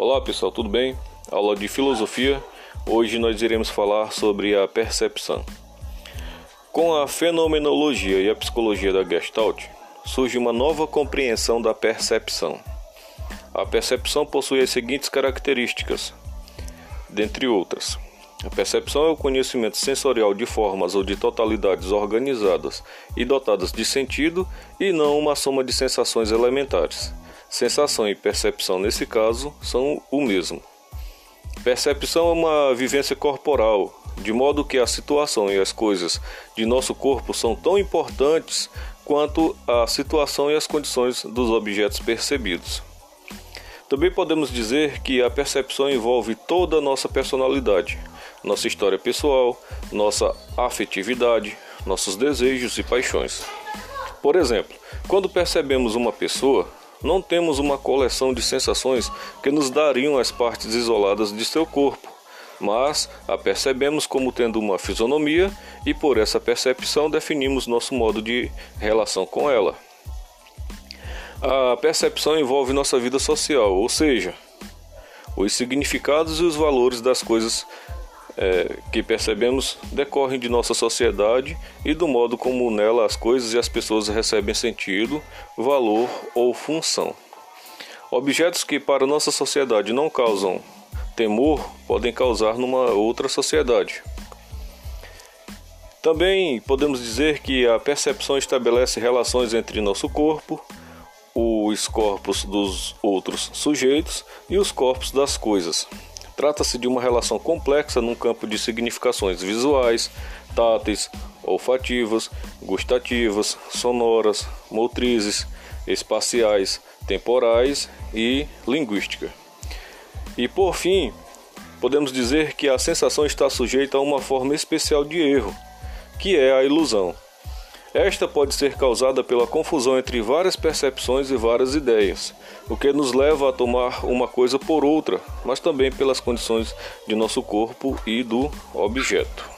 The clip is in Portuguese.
Olá pessoal, tudo bem? Aula de filosofia. Hoje nós iremos falar sobre a percepção. Com a fenomenologia e a psicologia da Gestalt, surge uma nova compreensão da percepção. A percepção possui as seguintes características, dentre outras: a percepção é o conhecimento sensorial de formas ou de totalidades organizadas e dotadas de sentido e não uma soma de sensações elementares. Sensação e percepção, nesse caso, são o mesmo. Percepção é uma vivência corporal, de modo que a situação e as coisas de nosso corpo são tão importantes quanto a situação e as condições dos objetos percebidos. Também podemos dizer que a percepção envolve toda a nossa personalidade, nossa história pessoal, nossa afetividade, nossos desejos e paixões. Por exemplo, quando percebemos uma pessoa, não temos uma coleção de sensações que nos dariam as partes isoladas de seu corpo, mas a percebemos como tendo uma fisionomia e por essa percepção definimos nosso modo de relação com ela. A percepção envolve nossa vida social, ou seja, os significados e os valores das coisas é, que percebemos decorrem de nossa sociedade e do modo como nela as coisas e as pessoas recebem sentido, valor ou função. Objetos que para nossa sociedade não causam temor podem causar numa outra sociedade. Também podemos dizer que a percepção estabelece relações entre nosso corpo, os corpos dos outros sujeitos e os corpos das coisas. Trata-se de uma relação complexa num campo de significações visuais, táteis, olfativas, gustativas, sonoras, motrizes, espaciais, temporais e linguística. E por fim, podemos dizer que a sensação está sujeita a uma forma especial de erro, que é a ilusão. Esta pode ser causada pela confusão entre várias percepções e várias ideias, o que nos leva a tomar uma coisa por outra, mas também pelas condições de nosso corpo e do objeto.